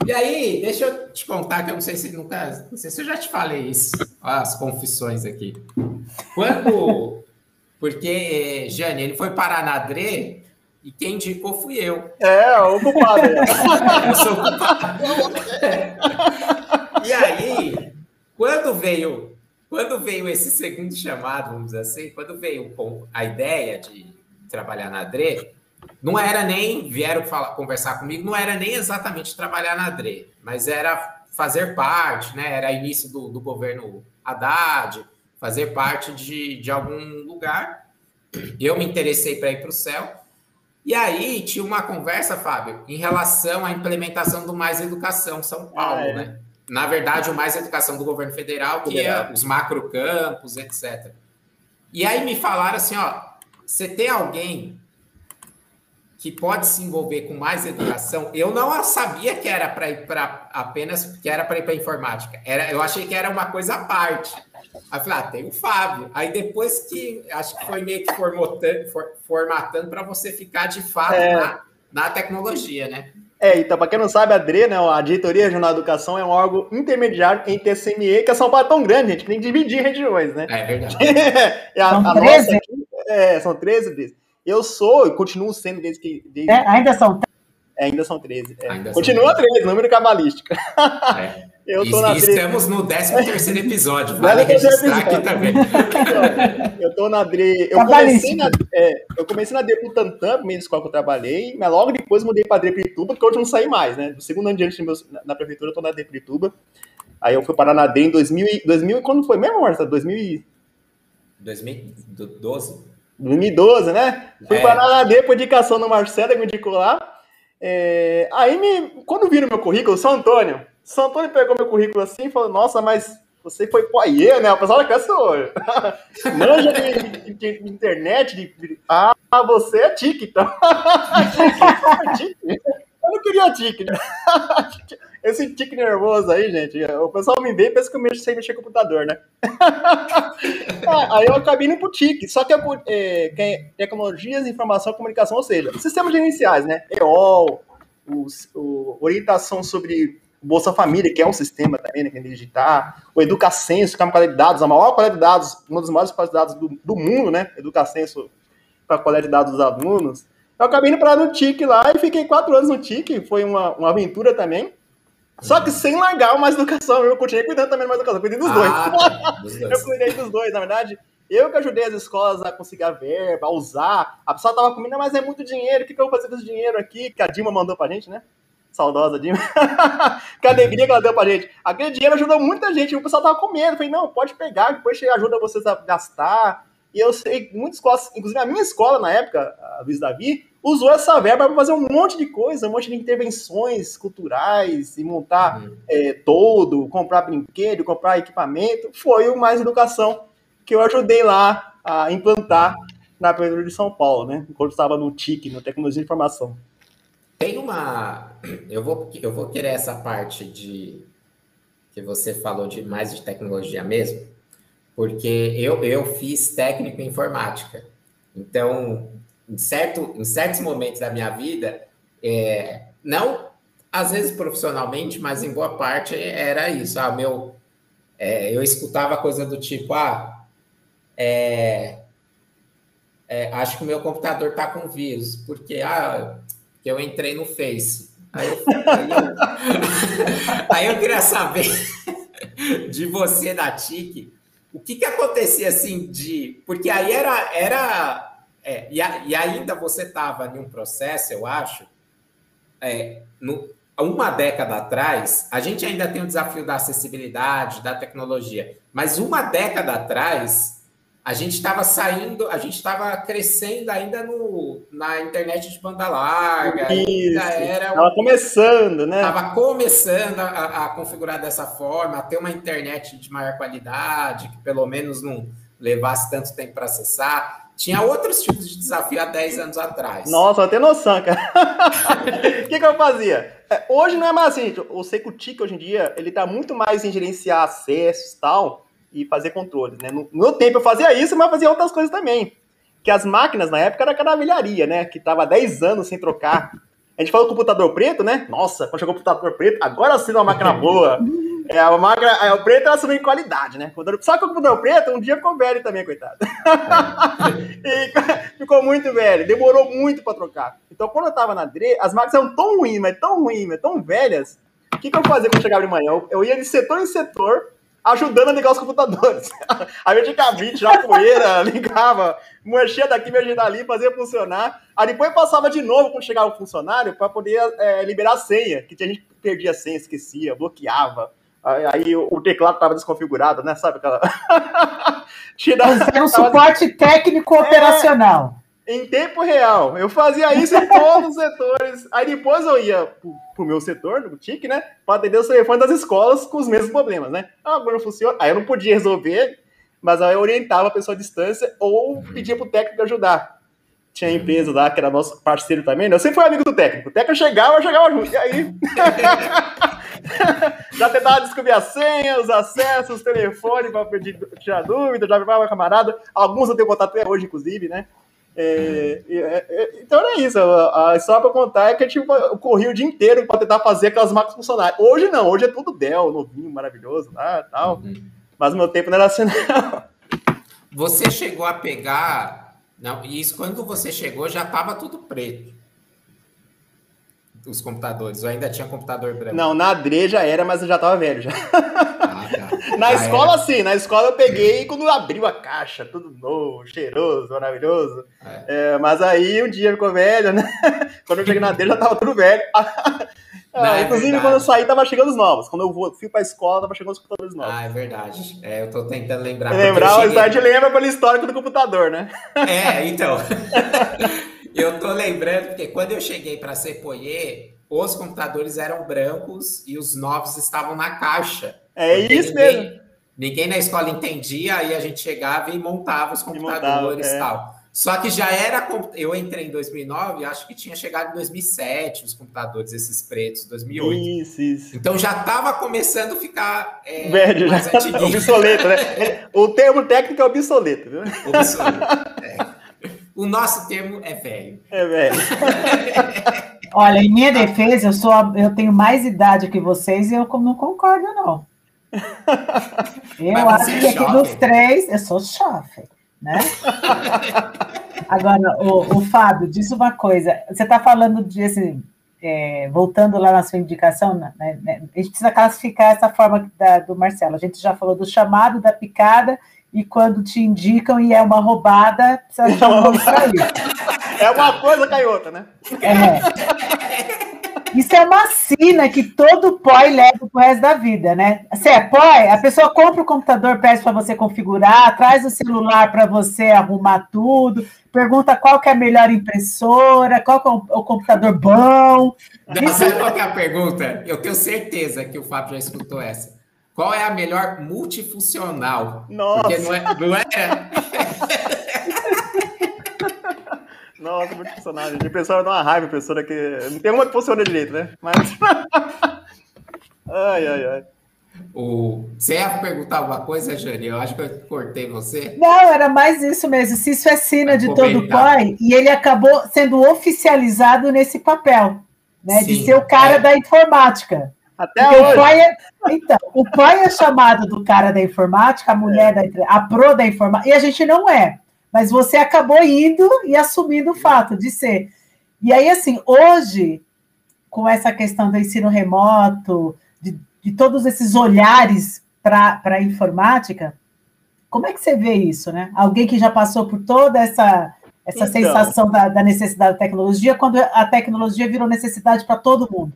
E aí, deixa eu te contar que eu não sei se nunca, não sei se eu já te falei isso, as confissões aqui. Quando, porque Jane, ele foi parar na DRE e quem indicou fui eu. É, o culpado. eu sou o culpado. e aí, quando veio, quando veio esse segundo chamado, vamos dizer assim, quando veio com a ideia de trabalhar na DRE, não era nem, vieram falar, conversar comigo, não era nem exatamente trabalhar na DRE, mas era fazer parte, né? Era início do, do governo Haddad, fazer parte de, de algum lugar. Eu me interessei para ir para o céu e aí tinha uma conversa, Fábio, em relação à implementação do Mais Educação São Paulo, ah, é. né? Na verdade, o Mais Educação do governo federal, que é os macrocampos, etc. E aí me falaram assim, ó, você tem alguém que pode se envolver com mais educação? Eu não sabia que era para ir para apenas que era para ir para informática. Era, eu achei que era uma coisa à parte. Aí eu falei, ah, tem o Fábio. Aí depois que, acho que foi meio que formatando, formatando para você ficar de fato é. na, na tecnologia, né? É, então, para quem não sabe, a DRE, né, a Diretoria Regional de Educação, é um órgão intermediário entre a CME, que é São Paulo é tão grande, gente, que tem que dividir regiões, né? É verdade. é, a, são a 13? Nossa é, são 13 vezes. Eu sou e continuo sendo desde que. Desde... É, ainda são é, ainda são 13. É. Ainda Continua são 13, número cabalístico. É. Eu tô e, na estamos no 13 episódio. Vale registrar aqui também. Eu tô na Dre. Eu comecei na, é, eu comecei na Dre pro Tantan, primeira escola que eu trabalhei, mas logo depois mudei pra Dre Pirituba, porque hoje eu não saí mais, né? Do segundo ano diante na, na prefeitura, eu tô na Dre Pirituba. Aí eu fui parar na Dre em 2000, 2000 quando foi mesmo? 2000 2012? 2012, né? Fui é. parar na Dre por indicação do Marcelo, que me indicou lá. É, aí, me, quando viram meu currículo, São Antônio, São Antônio pegou meu currículo assim e falou: Nossa, mas você foi poiê, né? O pessoal da classe manja de, de, de, internet. De, ah, você é tique, então. Eu não queria tique. Né? Esse tique nervoso aí, gente, o pessoal me vê e pensa que eu sem mexer computador, né? Ah, aí eu acabei indo pro tique, só que é, é, tecnologias, informação comunicação, ou seja, sistemas gerenciais, né? EOL, os, o, orientação sobre Bolsa Família, que é um sistema também, né, que é digitar, o Educacenso, que é uma qualidade de dados, a maior qualidade de dados, uma das maiores qualidades de dados do, do mundo, né? Educacenso para a qualidade de dados dos alunos. Eu acabei indo para no TIC lá e fiquei quatro anos no TIC, foi uma, uma aventura também. Só que sem largar uma educação, eu continuei cuidando também de uma educação, cuidei dos ah, dois. Tá, dos dois. eu cuidei dos dois, na verdade. Eu que ajudei as escolas a conseguir a verba, a usar. A pessoa tava comigo, mas é muito dinheiro, o que, que eu vou fazer com esse dinheiro aqui? Que a Dilma mandou pra gente, né? Saudosa Dilma. que alegria que ela deu pra gente. Aquele dinheiro ajudou muita gente. O pessoal tava com medo. Eu falei, não, pode pegar, depois ajuda vocês a gastar. E eu sei muitas escolas, inclusive a minha escola na época, a Luiz Davi, usou essa verba para fazer um monte de coisa, um monte de intervenções culturais, e montar uhum. é, todo, comprar brinquedo, comprar equipamento. Foi o Mais Educação que eu ajudei lá a implantar na Prefeitura de São Paulo, né? Enquanto estava no TIC, no Tecnologia de Informação. Tem uma. Eu vou, eu vou querer essa parte de. que você falou de mais de tecnologia mesmo porque eu, eu fiz técnico em informática. Então, em, certo, em certos momentos da minha vida, é, não às vezes profissionalmente, mas em boa parte era isso. Ah, meu, é, eu escutava coisa do tipo, ah, é, é, acho que o meu computador está com vírus, porque ah, eu entrei no Face. Aí eu, aí eu, aí eu queria saber de você da TIC, o que, que acontecia assim de. Porque aí era. era é, e, a, e, ainda você estava em um processo, eu acho, é, no, uma década atrás, a gente ainda tem o desafio da acessibilidade, da tecnologia, mas uma década atrás, a gente estava saindo, a gente estava crescendo ainda no, na internet de banda larga. Isso, era estava começando, né? Estava começando a, a, configurar dessa forma, a ter uma internet de maior qualidade, que pelo menos não levasse tanto tempo para acessar. Tinha outros tipos de desafio há 10 anos atrás. Nossa, eu tenho noção, cara. O que, que eu fazia? É, hoje não é mais assim, o Secutic hoje em dia, ele está muito mais em gerenciar acessos e tal, e fazer controles, né? No, meu tempo eu fazia isso, mas fazia outras coisas também. Que as máquinas na época era caravilharia, né? Que tava 10 anos sem trocar. A gente falou computador preto, né? Nossa, quando chegou o computador preto, agora sim uma máquina boa. É, a máquina, é, o preto era subindo em qualidade, né? Só que o computador preto um dia ficou velho também, coitado. e ficou muito velho, demorou muito para trocar. Então, quando eu tava na DRE, as máquinas eram tão ruins, mas tão ruins, mas tão velhas. O que, que eu fazia quando chegava de manhã? Eu, eu ia de setor em setor, ajudando a ligar os computadores. Aí eu tinha que tirar poeira, ligava, mexia daqui, mexia dali, fazia funcionar. Aí depois passava de novo quando chegava o funcionário para poder é, liberar a senha, que a gente perdia a senha, esquecia, bloqueava. Aí, o, teclado estava desconfigurado, né? Sabe aquela. Era um suporte técnico operacional. É em tempo real. Eu fazia isso em todos os setores. Aí depois eu ia pro, pro meu setor, no TIC, né? Para atender os telefones das escolas com os mesmos problemas, né? Ah, agora não funciona. Aí eu não podia resolver, mas aí eu orientava a pessoa à distância ou pedia pro técnico ajudar. Tinha empresa lá que era nosso parceiro também, né? Eu sempre fui amigo do técnico. O técnico chegava, eu chegava junto. E aí. já tentava descobrir a senha, os acessos, os telefones para pedir tirar dúvida, já levava camarada. Alguns eu tenho contato até hoje, inclusive, né? É, é, é, então era isso. A história para contar é que tipo, eu corri o dia inteiro para tentar fazer aquelas máquinas funcionarem. Hoje não, hoje é tudo Dell, novinho, maravilhoso, lá, tal. Uhum. Mas meu tempo não era assim, não. Você chegou a pegar. Não, isso quando você chegou já estava tudo preto. Os computadores, eu ainda tinha computador branco. Não, na Adre já era, mas eu já estava velho já. Ah, tá. na já escola, era. sim, na escola eu peguei e quando abriu a caixa, tudo novo, cheiroso, maravilhoso. É. É, mas aí um dia ficou velho, né? Quando eu cheguei na dele já tava tudo velho. Não, é inclusive, quando eu saí, tava chegando os novos. Quando eu fui pra escola, tava chegando os computadores novos. Ah, é verdade. É, eu tô tentando lembrar. Lembrar, o cheguei... lembra pelo histórico do computador, né? É, então. eu tô lembrando, porque quando eu cheguei para Sepoyer, os computadores eram brancos e os novos estavam na caixa. É isso ninguém, mesmo. Ninguém na escola entendia, aí a gente chegava e montava os computadores e, montava, é. tal. Só que já era. Eu entrei em 2009, acho que tinha chegado em 2007 os computadores, esses pretos, 2008. Isso, isso. Então já estava começando a ficar. É, Velho, já obsoleto, né? O termo técnico é obsoleto, viu? Obsoleto. É. O nosso termo é velho. É velho. Olha, em minha defesa, eu, sou, eu tenho mais idade que vocês e eu não concordo, não. Eu acho é que aqui dos três, eu sou chofre né? Agora, o, o Fábio, diz uma coisa. Você está falando de assim, é, voltando lá na sua indicação, né, né, a gente precisa classificar essa forma da, do Marcelo. A gente já falou do chamado, da picada, e quando te indicam e é uma roubada, precisa de um nome para isso. É uma coisa caiota, né? É. Isso é uma sina que todo POI leva pro resto da vida, né? Se é POI, a pessoa compra o computador, pede para você configurar, traz o celular para você arrumar tudo, pergunta qual que é a melhor impressora, qual que é o computador bom. Não, sabe qual que é a pergunta? Eu tenho certeza que o Fábio já escutou essa. Qual é a melhor multifuncional? Nossa! Porque não é... Não é... Nossa, muito personagem. A impressora dá uma raiva, impressora que. Não tem uma que funciona direito, né? Mas. ai, ai, ai. O... Você ia perguntar alguma coisa, Jane? Eu acho que eu cortei você. Não, era mais isso mesmo. Se isso é sina de todo pai, e ele acabou sendo oficializado nesse papel, né? Sim, de ser o cara é. da informática. Até hoje. O pai é... Então, o pai é chamado do cara da informática, a mulher é. da a pro da informática, e a gente não é mas você acabou indo e assumindo o fato de ser. E aí, assim, hoje, com essa questão do ensino remoto, de, de todos esses olhares para a informática, como é que você vê isso, né? Alguém que já passou por toda essa, essa então, sensação da, da necessidade da tecnologia, quando a tecnologia virou necessidade para todo mundo.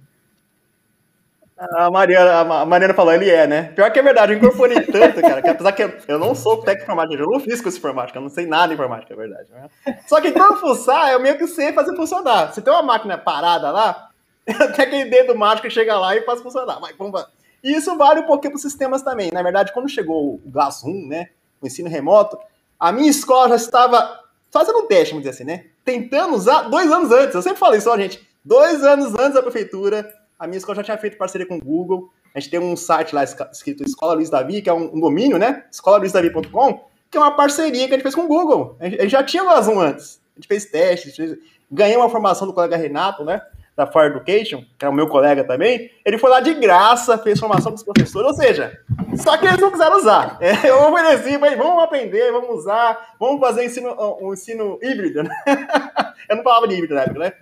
A Mariana, a Mariana falou, ele é, né? Pior que é verdade, eu incorporei tanto, cara, que apesar que eu, não sou técnico informática, eu não fiz com informática, eu não sei nada de informática, é verdade. Né? Só que quando fuçar, eu meio que sei fazer funcionar. Se tem uma máquina parada lá, até aquele dedo mágico chega lá e faz funcionar. Mas vamos E isso vale um pouquinho para os sistemas também. Na verdade, quando chegou o Glass 1, né, o ensino remoto, a minha escola já estava fazendo um teste, vamos dizer assim, né? Tentando usar dois anos antes. Eu sempre falo isso, ó, gente. Dois anos antes da prefeitura a minha escola já tinha feito parceria com o Google. A gente tem um site lá escrito Escola Luiz Davi, que é um, domínio, né? escolaluizdavi.com, que é uma parceria que a gente fez com o Google. A gente, já tinha o um antes. A gente fez testes, fez... ganhei uma formação do colega Renato, né? Da Fire Education, que é o meu colega também. Ele foi lá de graça, fez formação com os professores, ou seja, só que eles não quiseram usar. É, eu ofereci, falei, vamos aprender, vamos usar, vamos fazer ensino, um ensino híbrido, né? Eu não falava de híbrido na época, né?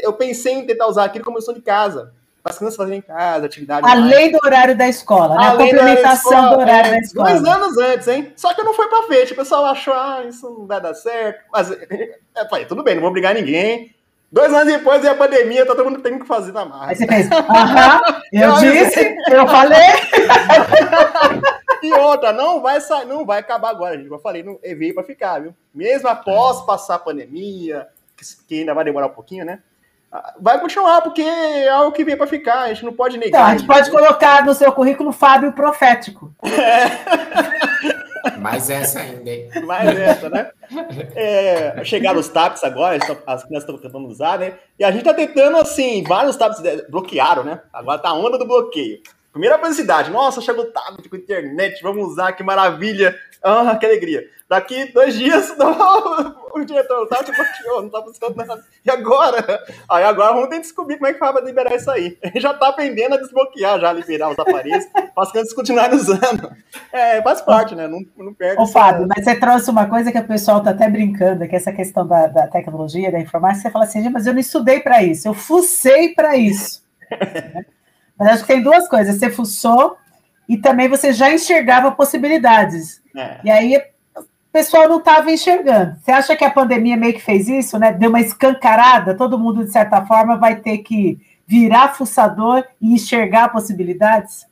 Eu pensei em tentar usar aquilo como lição de casa as crianças fazerem em casa, atividade. Além do horário da escola, né? Além a complementação do horário, é, da escola. Dois anos antes, hein? Só que não foi pra frente. O pessoal achou, ah, isso não vai dar certo. Mas, é, falei, tudo bem, não vou brigar ninguém. Dois anos depois veio a pandemia, tá todo mundo tendo que fazer na marra. Aí você fez, aham, eu disse, eu falei. e outra, não vai sair, não vai acabar agora, gente. Eu falei, não, veio pra ficar, viu? Mesmo após passar a pandemia, que ainda vai demorar um pouquinho, né? Vai continuar, porque é algo que vem para ficar, a gente não pode negar. Então, a gente pode colocar no seu currículo Fábio Profético. É. Mais essa ainda, hein? Mais essa, né? É, chegaram os TAPs agora, as crianças estão tentando usar, né? E a gente tá tentando, assim, vários TAPs bloquearam, né? Agora tá a onda do bloqueio. Primeira felicidade, nossa, chegou o tablet com internet, vamos usar, que maravilha. Ah, que alegria. Daqui dois dias, não, o diretor tá te bloqueou, não tá buscando nada. E agora? Aí agora vamos ter que descobrir como é que faz pra liberar isso aí. Ele já tá aprendendo a desbloquear, já liberar os aparelhos, para as crianças continuarem usando. É, faz parte, né? Não, não perde. Ô, Fábio, mas você trouxe uma coisa que o pessoal tá até brincando, que é essa questão da, da tecnologia, da informática, você fala assim, mas eu não estudei para isso, eu fucei para isso. Mas acho que tem duas coisas, você fuçou e também você já enxergava possibilidades. É. E aí o pessoal não estava enxergando. Você acha que a pandemia meio que fez isso, né? Deu uma escancarada, todo mundo, de certa forma, vai ter que virar fuçador e enxergar possibilidades?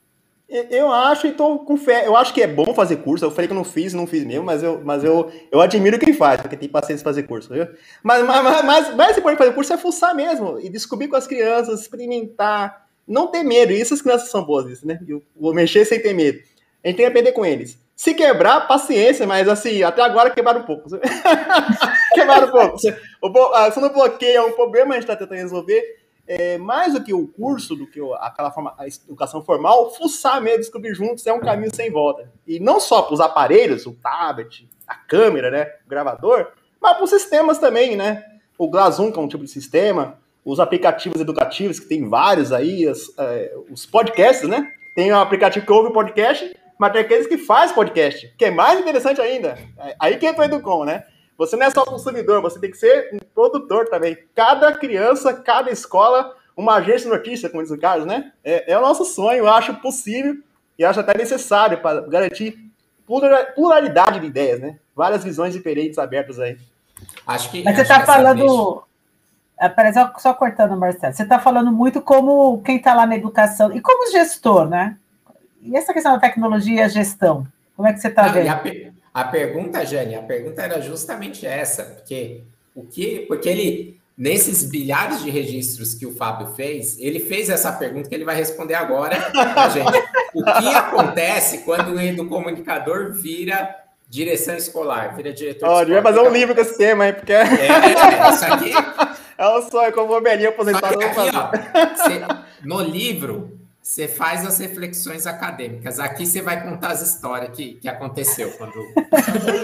Eu acho e estou com fé. Eu acho que é bom fazer curso. Eu falei que eu não fiz, não fiz mesmo, mas eu, mas eu, eu admiro quem faz, porque tem paciência fazer curso, viu? Mas, mas, mas, mas mais importante fazer curso é fuçar mesmo e descobrir com as crianças, experimentar, não ter medo. E essas crianças são boas, isso, né? Eu vou mexer sem ter medo. A gente tem que aprender com eles. Se quebrar, paciência, mas assim, até agora quebraram um pouco. quebraram um pouco. Ah, se não bloqueia um problema, a gente está tentando resolver. É, mais do que o curso, do que aquela forma, a educação formal, fuçar mesmo, descobrir juntos é um caminho sem volta. E não só para os aparelhos, o tablet, a câmera, né, o gravador, mas para os sistemas também, né? O Glazum, que é um tipo de sistema, os aplicativos educativos, que tem vários aí, as, é, os podcasts, né? Tem um aplicativo que ouve o podcast mas tem aqueles que faz podcast, que é mais interessante ainda. É, aí que entra o Educom, né? Você não é só consumidor, você tem que ser um produtor também. Cada criança, cada escola, uma agência de notícia, como diz o Carlos, né? É, é o nosso sonho, eu acho possível e acho até necessário para garantir pluralidade de ideias, né? Várias visões diferentes abertas aí. Acho que. Mas você está falando. É, peraí, só, cortando, Marcelo. Você está falando muito como quem está lá na educação e como gestor, né? E essa questão da tecnologia e a gestão? Como é que você está vendo? A, a, pergunta, Jane, a pergunta era justamente essa, porque o que, porque ele nesses bilhares de registros que o Fábio fez, ele fez essa pergunta que ele vai responder agora pra gente. O que acontece quando o comunicador vira direção escolar, vira diretor Ó, oh, devia fazer um livro com esse tema, hein? Porque... É, é, isso aqui... É um sonho, como o. Aqui, ó, no livro, você faz as reflexões acadêmicas. Aqui você vai contar as histórias que, que aconteceu quando.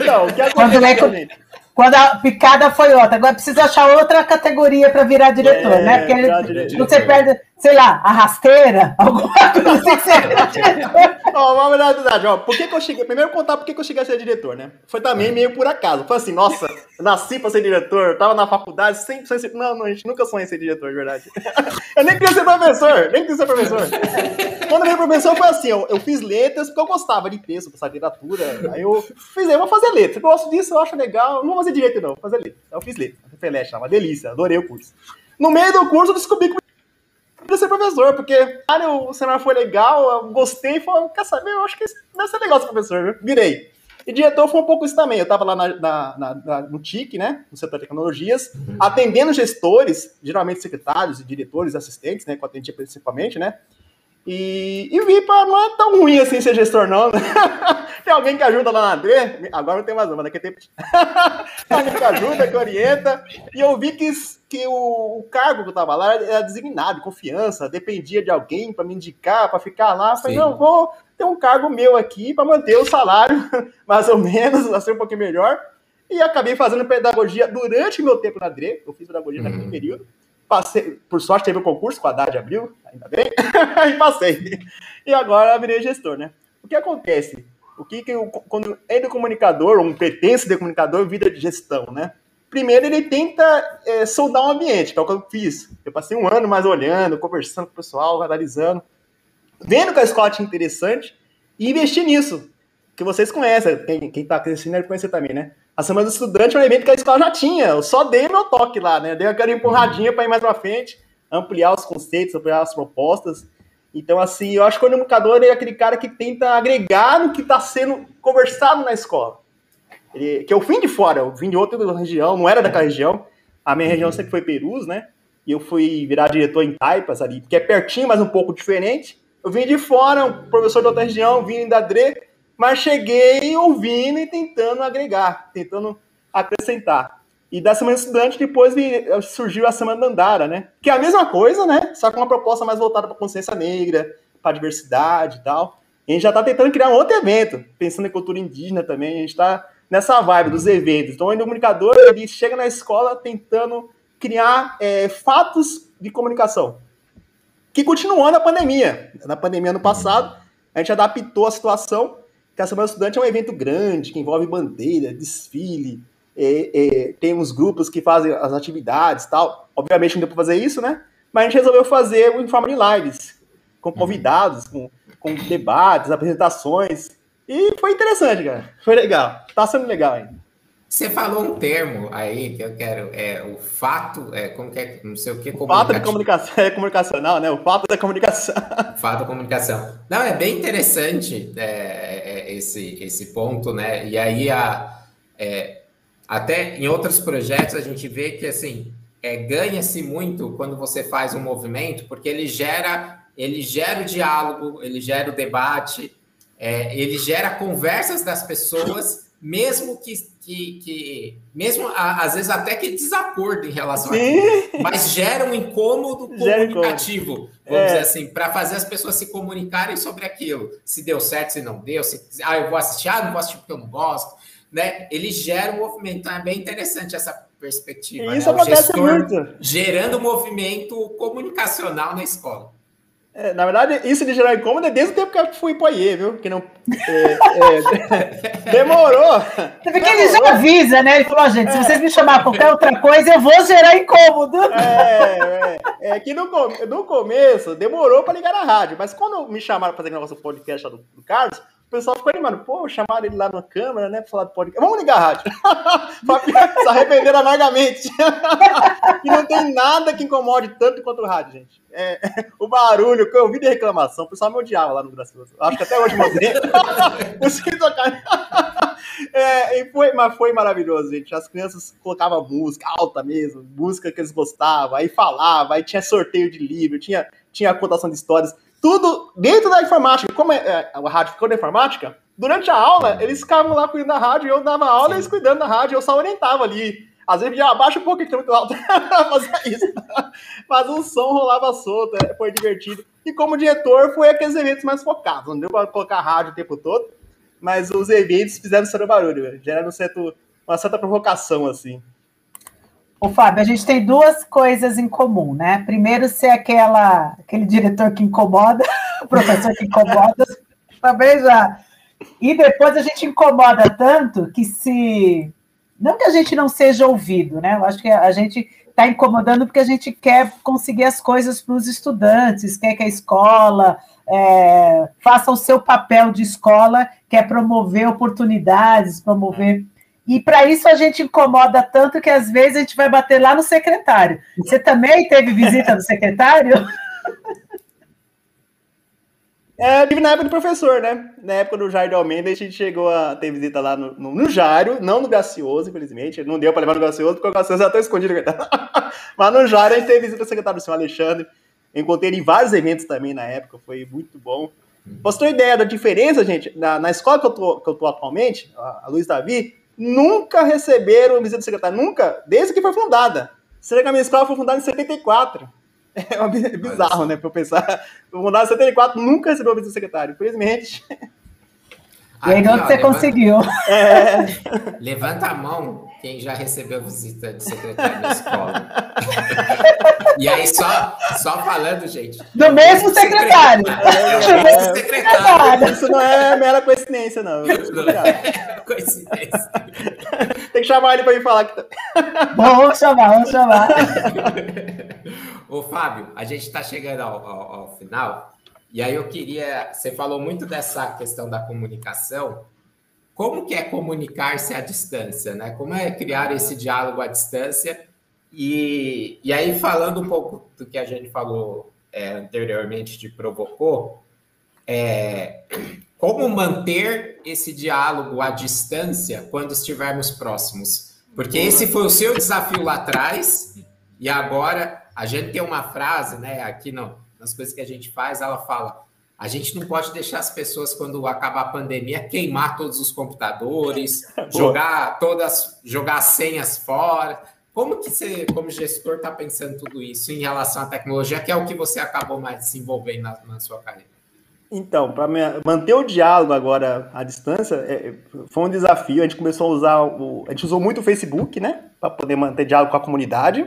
Então, o que aconteceu? Quando, é, quando a picada foi outra. Agora precisa achar outra categoria para virar diretor, é, né? Porque ele, você perde sei lá, a rasteira, alguma coisa assim. ó, uma verdade, ó, por que, que eu cheguei? Primeiro contar por que, que eu cheguei a ser diretor, né? Foi também meio por acaso. Foi assim, nossa, eu nasci pra ser diretor, tava na faculdade, sempre sonhei ser. Não, não, a gente nunca sonhei ser diretor, de verdade. eu nem queria ser professor, nem queria ser professor. Quando eu virei professor, foi assim, eu, eu fiz letras porque eu gostava de texto, passar literatura. Aí eu fiz, eu vou fazer letras. Eu gosto disso, eu acho legal. Não vou fazer direito, não, vou fazer letras. Aí eu fiz letras. Foi uma delícia, adorei o curso. No meio do curso, eu descobri que queria ser professor, porque cara, o cenário foi legal, eu gostei, falei, quer saber, eu acho que deve ser legal ser professor? Virei. E diretor foi um pouco isso também. Eu estava lá na, na, na, no TIC, né, no setor de tecnologias, uhum. atendendo gestores, geralmente secretários e diretores, assistentes, né, que eu atendia principalmente, né, e, e vi para não é tão ruim assim ser gestor, não. tem alguém que ajuda lá na André, agora não tem mais uma, daqui a tempo. alguém que ajuda, que orienta. E eu vi que, que o, o cargo que eu tava lá era designado, confiança, dependia de alguém para me indicar, para ficar lá. Eu falei, Sim. não, vou ter um cargo meu aqui para manter o salário, mais ou menos, a ser um pouquinho melhor. E acabei fazendo pedagogia durante meu tempo na André. Eu fiz pedagogia uhum. naquele período passei, por sorte teve o um concurso com a Haddad abriu, ainda bem, e passei. E agora virei gestor, né? O que acontece? O que, que quando é do comunicador, um pretende de comunicador, vida de gestão, né? Primeiro ele tenta é, soldar um ambiente, que é o que eu fiz. Eu passei um ano mais olhando, conversando com o pessoal, analisando, vendo que a escola tinha interessante e investir nisso. Que vocês conhecem, quem, quem tá crescendo deve conhecer também, né? A Semana do Estudante é um evento que a escola já tinha. Eu só dei meu toque lá, né? Dei aquela empurradinha para ir mais para frente, ampliar os conceitos, ampliar as propostas. Então, assim, eu acho que o comunicador é aquele cara que tenta agregar no que está sendo conversado na escola. Ele, que eu vim de fora, eu vim de outra região, não era daquela região. A minha região sempre foi Perus, né? E eu fui virar diretor em Taipas ali, que é pertinho, mas um pouco diferente. Eu vim de fora, um professor de outra região, vim da DRE, mas cheguei ouvindo e tentando agregar, tentando acrescentar. E da Semana Estudante, depois surgiu a Semana Dandara, né? Que é a mesma coisa, né? Só com uma proposta mais voltada para a consciência negra, para a diversidade e tal. E a gente já está tentando criar um outro evento, pensando em cultura indígena também. A gente está nessa vibe dos eventos. Então, o comunicador ele chega na escola tentando criar é, fatos de comunicação. Que continuou na pandemia. Na pandemia ano passado, a gente adaptou a situação, que a Semana Estudante é um evento grande, que envolve bandeira, desfile, é, é, tem uns grupos que fazem as atividades tal. Obviamente não deu para fazer isso, né? Mas a gente resolveu fazer em forma de lives, com uhum. convidados, com, com debates, apresentações. E foi interessante, cara. Foi legal. Tá sendo legal ainda. Você falou um termo aí que eu quero, é o fato, é, como que é, não sei o que, o fato de comunicação, é comunicacional, né? O fato da comunicação. O fato da comunicação. Não, é bem interessante é, é, esse, esse ponto, né? E aí, a, é, até em outros projetos, a gente vê que, assim, é, ganha-se muito quando você faz um movimento, porque ele gera, ele gera o diálogo, ele gera o debate, é, ele gera conversas das pessoas mesmo que, que, que mesmo às vezes até que desacordo em relação Sim. a mas gera um incômodo comunicativo, vamos é. dizer assim, para fazer as pessoas se comunicarem sobre aquilo, se deu certo, se não deu, se ah, eu vou assistir, ah, não vou assistir porque eu não gosto, né? Ele gera um movimento, então é bem interessante essa perspectiva. Isso né? acontece muito. Gerando movimento comunicacional na escola. É, na verdade, isso de gerar incômodo é desde o tempo que eu fui pro IE, viu? Que não. É, é, demorou. Porque demorou. ele já avisa, né? Ele falou, gente, se vocês me chamarem qualquer outra coisa, eu vou gerar incômodo. É, é, é que no, no começo demorou para ligar na rádio, mas quando me chamaram para fazer negócio do podcast do, do Carlos, pessoal ficou animado. Pô, chamaram ele lá na câmera, né? Pra falar do podcast. Vamos ligar a rádio. se arrependeram amargamente. e não tem nada que incomode tanto quanto o rádio, gente. É, o barulho, que eu ouvi de reclamação, o pessoal me odiava lá no Gracioso. Acho que até hoje mandei. É, e foi, mas foi maravilhoso, gente. As crianças colocavam música alta mesmo, música que eles gostavam, aí falava, aí tinha sorteio de livro, tinha, tinha contação de histórias tudo dentro da informática. Como é, é, a rádio ficou na informática, durante a aula, eles ficavam lá cuidando da rádio, eu dava aula Sim. eles cuidando da rádio, eu só orientava ali. Às vezes já abaixa um pouco, que tá muito alto, fazia isso. Mas o som rolava solto, é, foi divertido. E como diretor, foi aqueles eventos mais focados, não deu para colocar rádio o tempo todo, mas os eventos fizeram certo barulho, geraram um certo, uma certa provocação, assim. Ô, Fábio, a gente tem duas coisas em comum, né? Primeiro, ser aquela, aquele diretor que incomoda, o professor que incomoda, também já. E depois a gente incomoda tanto que se. Não que a gente não seja ouvido, né? Eu acho que a gente está incomodando porque a gente quer conseguir as coisas para os estudantes, quer que a escola é, faça o seu papel de escola, quer promover oportunidades, promover e para isso a gente incomoda tanto que às vezes a gente vai bater lá no secretário. Você também teve visita do secretário? É, tive na época do professor, né? Na época do Jair de Almeida, a gente chegou a ter visita lá no, no, no Jairo, não no Gracioso, infelizmente. Não deu para levar no Gracioso, porque o Gracioso já está escondido. Mas no Jairo a gente teve visita do secretário do senhor Alexandre. Encontrei ele em vários eventos também na época, foi muito bom. Pra você ter ideia da diferença, gente, na, na escola que eu, tô, que eu tô atualmente, a Luiz Davi, nunca receberam visita do secretário, nunca, desde que foi fundada. Será que a minha escola foi fundada em 74? É bizarro, né, para eu pensar. Foi fundada em 74, nunca recebeu visita do secretário, infelizmente. E aí, onde você levanta, conseguiu? É... Levanta a mão quem já recebeu visita de secretário da escola. e aí, só, só falando, gente. Do mesmo secretário. É, do mesmo secretário. Isso não é mera coincidência, não. Não é coincidência. Tem que chamar ele para ir falar que. Tá- vamos chamar, vamos chamar. Ô, Fábio, a gente está chegando ao, ao, ao final. E aí eu queria, você falou muito dessa questão da comunicação. Como que é comunicar-se à distância, né? Como é criar esse diálogo à distância? E, e aí falando um pouco do que a gente falou é, anteriormente de provocou, é, como manter esse diálogo à distância quando estivermos próximos? Porque esse foi o seu desafio lá atrás e agora a gente tem uma frase, né? Aqui não nas coisas que a gente faz, ela fala: a gente não pode deixar as pessoas, quando acabar a pandemia, queimar todos os computadores, jogar todas, jogar senhas fora. Como que você, como gestor, está pensando tudo isso em relação à tecnologia, que é o que você acabou mais desenvolvendo na, na sua carreira? Então, para manter o diálogo agora à distância, é, foi um desafio. A gente começou a usar o. A gente usou muito o Facebook, né? Para poder manter diálogo com a comunidade.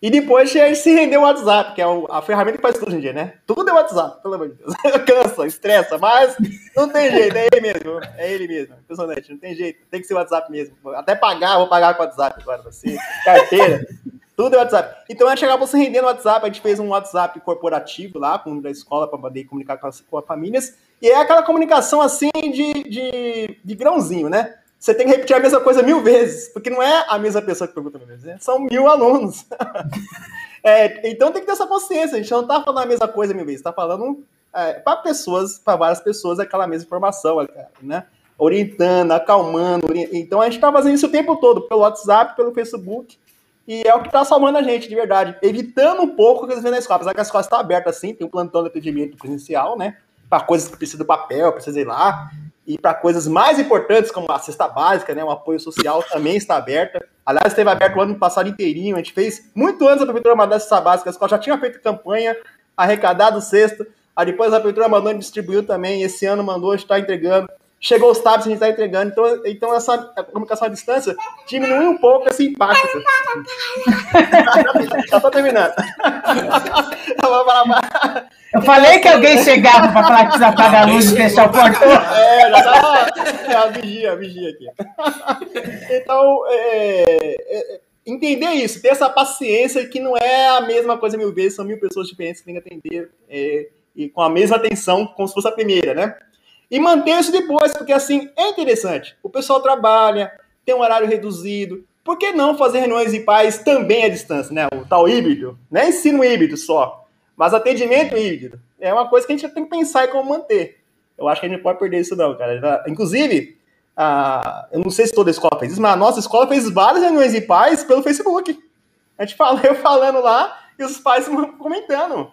E depois se rendeu o WhatsApp, que é a ferramenta que faz tudo hoje em dia, né? Tudo é WhatsApp, pelo amor de Deus. Cansa, estressa, mas não tem jeito, é ele mesmo. É ele mesmo. Impressionante, não tem jeito. Tem que ser o WhatsApp mesmo. Até pagar, vou pagar com o WhatsApp agora, você. Carteira. Tudo é WhatsApp. Então gente acabou se rendendo no WhatsApp, a gente fez um WhatsApp corporativo lá, com da escola, para poder comunicar com as, com as famílias. E é aquela comunicação assim de, de, de grãozinho, né? Você tem que repetir a mesma coisa mil vezes, porque não é a mesma pessoa que pergunta mil vezes, né? são mil alunos. é, então tem que ter essa consciência, a gente não está falando a mesma coisa mil vezes, está falando é, para pessoas, para várias pessoas, aquela mesma informação, né? Orientando, acalmando. Então a gente está fazendo isso o tempo todo, pelo WhatsApp, pelo Facebook, e é o que está salvando a gente, de verdade. Evitando um pouco o que eles vêm na escola. Apesar que a escola está aberta assim, tem um plantão de atendimento presencial, né? Para coisas que precisam do papel, precisa ir lá e para coisas mais importantes, como a cesta básica, né, o apoio social, também está aberta. Aliás, esteve aberto o ano passado inteirinho, a gente fez muito antes da Prefeitura mandar a cesta básica, a escola já tinha feito campanha, arrecadado cesta, aí depois a Prefeitura mandou e distribuiu também, esse ano mandou, está entregando. Chegou os tablets, a gente está entregando. Então, então essa comunicação à distância diminui um pouco esse impacto. já estou terminando. Eu falei que alguém chegava para falar que precisa apagar a luz e fechar o portão. É, já tá. É a vigia, a vigia aqui. Então, é, é, entender isso, ter essa paciência que não é a mesma coisa mil vezes, são mil pessoas diferentes que tem que atender é, e com a mesma atenção, como se fosse a primeira, né? E manter isso depois, porque assim é interessante. O pessoal trabalha, tem um horário reduzido. Por que não fazer reuniões de pais também à distância, né? O tal híbrido. Não é ensino híbrido só, mas atendimento híbrido. É uma coisa que a gente tem que pensar em como manter. Eu acho que a gente não pode perder isso, não, cara. Inclusive, a, eu não sei se toda escola fez isso, mas a nossa escola fez várias reuniões de pais pelo Facebook. A gente fala, eu falando lá e os pais comentando.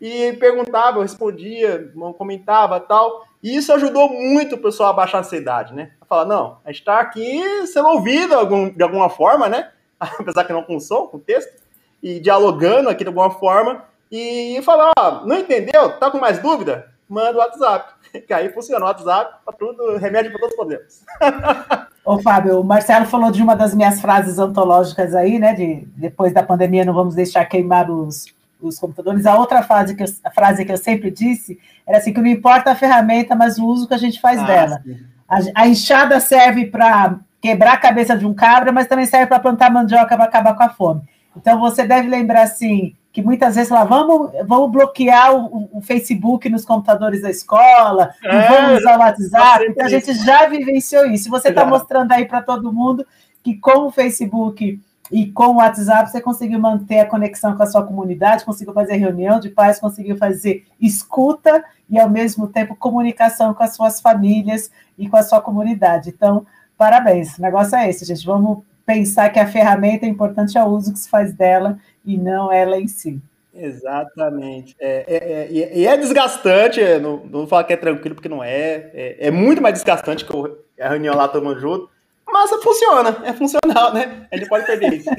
E perguntava, eu respondia, comentava tal. E isso ajudou muito o pessoal a baixar a ansiedade, né? A falar, não, a gente está aqui sendo ouvido de alguma forma, né? Apesar que não com som, com texto, e dialogando aqui de alguma forma, e falar, ó, não entendeu? Tá com mais dúvida? Manda o WhatsApp. Que aí funciona o WhatsApp para tudo, remédio para todos os problemas. Ô, Fábio, o Marcelo falou de uma das minhas frases antológicas aí, né? De depois da pandemia não vamos deixar queimar os, os computadores. A outra frase que, eu, a frase que eu sempre disse era assim: que não importa a ferramenta, mas o uso que a gente faz ah, dela. A, a, enxada serve para quebrar a cabeça de um cabra, mas também serve para plantar mandioca para acabar com a fome. Então você deve lembrar assim que muitas vezes lá vamos, vamos bloquear o, o Facebook nos computadores da escola, é, vamos usar o WhatsApp. Então a gente já vivenciou isso. Você está mostrando aí para todo mundo que com o Facebook e com o WhatsApp você conseguiu manter a conexão com a sua comunidade, conseguiu fazer reunião de pais, conseguiu fazer escuta e, ao mesmo tempo, comunicação com as suas famílias e com a sua comunidade. Então, parabéns. O negócio é esse, gente. Vamos pensar que a ferramenta é importante é o uso que se faz dela e não ela em si. Exatamente. É, é, é, e é desgastante, não, não vou falar que é tranquilo, porque não é. É, é muito mais desgastante que a reunião lá todo mundo junto. Mas funciona, é funcional, né? A gente pode perder isso.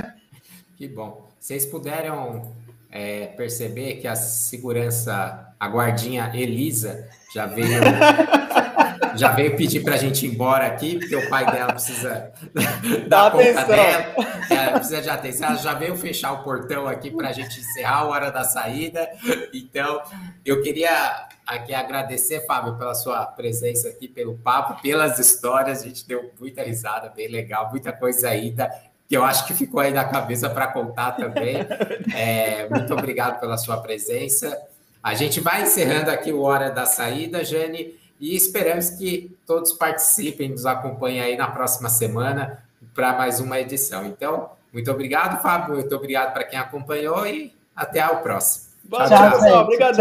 que bom. Vocês puderam é, perceber que a segurança, a guardinha Elisa, já veio, já veio pedir para a gente ir embora aqui, porque o pai dela precisa dar conta atenção. dela. Ela precisa de atenção. Ela já veio fechar o portão aqui para a gente encerrar a hora da saída. Então, eu queria aqui agradecer, Fábio, pela sua presença aqui, pelo papo, pelas histórias. A gente deu muita risada, bem legal, muita coisa ainda que eu acho que ficou aí na cabeça para contar também. É, muito obrigado pela sua presença. A gente vai encerrando aqui o Hora da Saída, Jane, e esperamos que todos participem, nos acompanhem aí na próxima semana para mais uma edição. Então, muito obrigado, Fábio, muito obrigado para quem acompanhou e até o próximo. Tchau, tchau. tchau. Obrigado.